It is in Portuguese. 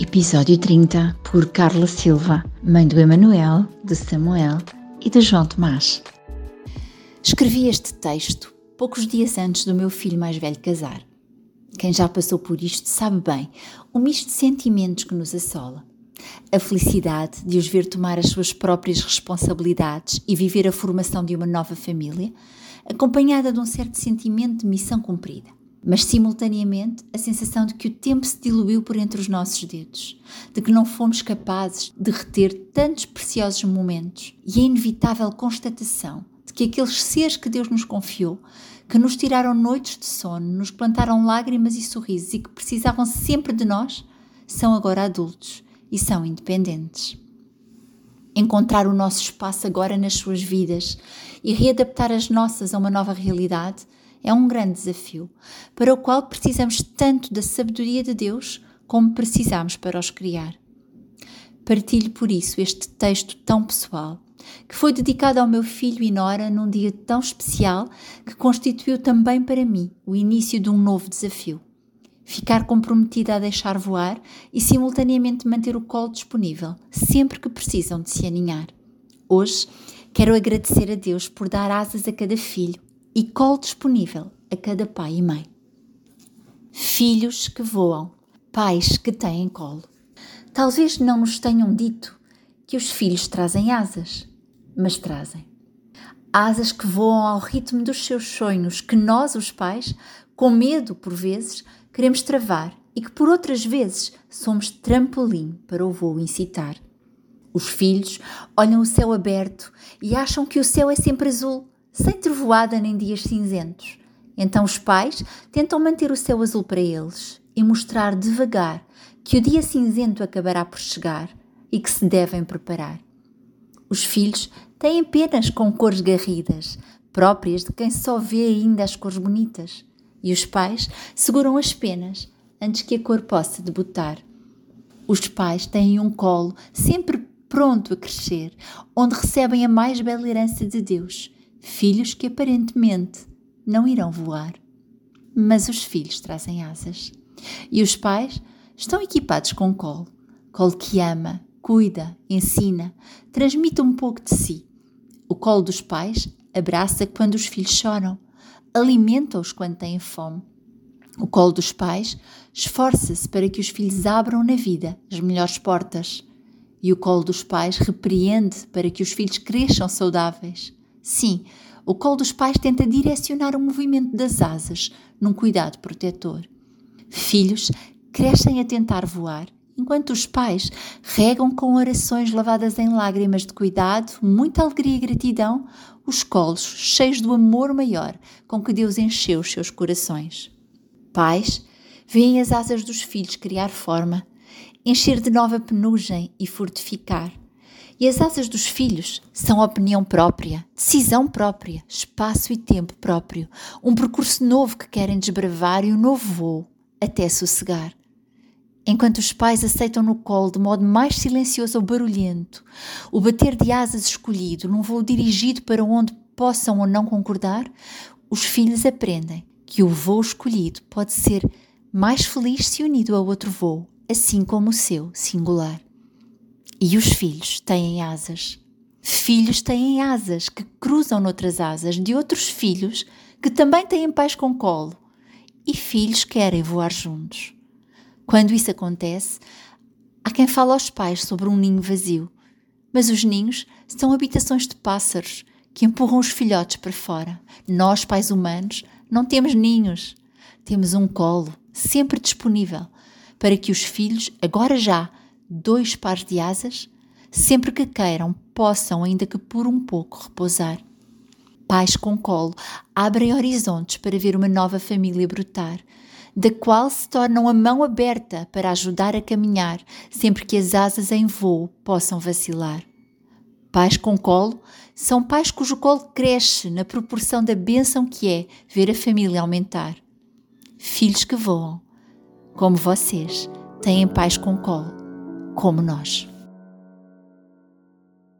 Episódio 30 por Carla Silva, mãe do Emanuel, de Samuel e de João Tomás. Escrevi este texto poucos dias antes do meu filho mais velho casar. Quem já passou por isto sabe bem o misto de sentimentos que nos assola. A felicidade de os ver tomar as suas próprias responsabilidades e viver a formação de uma nova família, acompanhada de um certo sentimento de missão cumprida mas simultaneamente a sensação de que o tempo se diluiu por entre os nossos dedos, de que não fomos capazes de reter tantos preciosos momentos e a inevitável constatação de que aqueles seres que Deus nos confiou, que nos tiraram noites de sono, nos plantaram lágrimas e sorrisos e que precisavam sempre de nós, são agora adultos e são independentes. Encontrar o nosso espaço agora nas suas vidas e readaptar as nossas a uma nova realidade é um grande desafio, para o qual precisamos tanto da sabedoria de Deus como precisamos para os criar. Partilho por isso este texto tão pessoal, que foi dedicado ao meu filho e Nora num dia tão especial que constituiu também para mim o início de um novo desafio. Ficar comprometida a deixar voar e simultaneamente manter o colo disponível sempre que precisam de se aninhar. Hoje quero agradecer a Deus por dar asas a cada filho e colo disponível a cada pai e mãe. Filhos que voam, pais que têm colo. Talvez não nos tenham dito que os filhos trazem asas, mas trazem. Asas que voam ao ritmo dos seus sonhos, que nós, os pais, com medo por vezes, queremos travar e que por outras vezes somos trampolim para o voo incitar. Os filhos olham o céu aberto e acham que o céu é sempre azul, sem trovoada nem dias cinzentos. Então os pais tentam manter o céu azul para eles e mostrar devagar que o dia cinzento acabará por chegar e que se devem preparar. Os filhos têm penas com cores garridas, próprias de quem só vê ainda as cores bonitas, e os pais seguram as penas antes que a cor possa debutar. Os pais têm um colo sempre pronto a crescer, onde recebem a mais bela herança de Deus filhos que aparentemente não irão voar. Mas os filhos trazem asas. E os pais estão equipados com colo. Colo que ama, cuida, ensina, transmite um pouco de si. O colo dos pais abraça quando os filhos choram, alimenta-os quando têm fome. O colo dos pais esforça-se para que os filhos abram na vida as melhores portas. E o colo dos pais repreende para que os filhos cresçam saudáveis. Sim, o colo dos pais tenta direcionar o movimento das asas num cuidado protetor. Filhos crescem a tentar voar, enquanto os pais regam com orações lavadas em lágrimas de cuidado, muita alegria e gratidão, os colos cheios do amor maior com que Deus encheu os seus corações. Pais veem as asas dos filhos criar forma, encher de nova penugem e fortificar e as asas dos filhos são opinião própria, decisão própria, espaço e tempo próprio, um percurso novo que querem desbravar e um novo voo até sossegar. Enquanto os pais aceitam no colo de modo mais silencioso ou barulhento o bater de asas escolhido num voo dirigido para onde possam ou não concordar, os filhos aprendem que o voo escolhido pode ser mais feliz se unido a outro voo, assim como o seu singular. E os filhos têm asas. Filhos têm asas que cruzam noutras asas de outros filhos que também têm pais com colo. E filhos querem voar juntos. Quando isso acontece, há quem fala aos pais sobre um ninho vazio. Mas os ninhos são habitações de pássaros que empurram os filhotes para fora. Nós, pais humanos, não temos ninhos. Temos um colo sempre disponível para que os filhos, agora já, dois pares de asas, sempre que queiram, possam, ainda que por um pouco, repousar. Pais com colo abrem horizontes para ver uma nova família brotar, da qual se tornam a mão aberta para ajudar a caminhar sempre que as asas em voo possam vacilar. Pais com colo são pais cujo colo cresce na proporção da bênção que é ver a família aumentar. Filhos que voam, como vocês, têm pais com colo, como nós.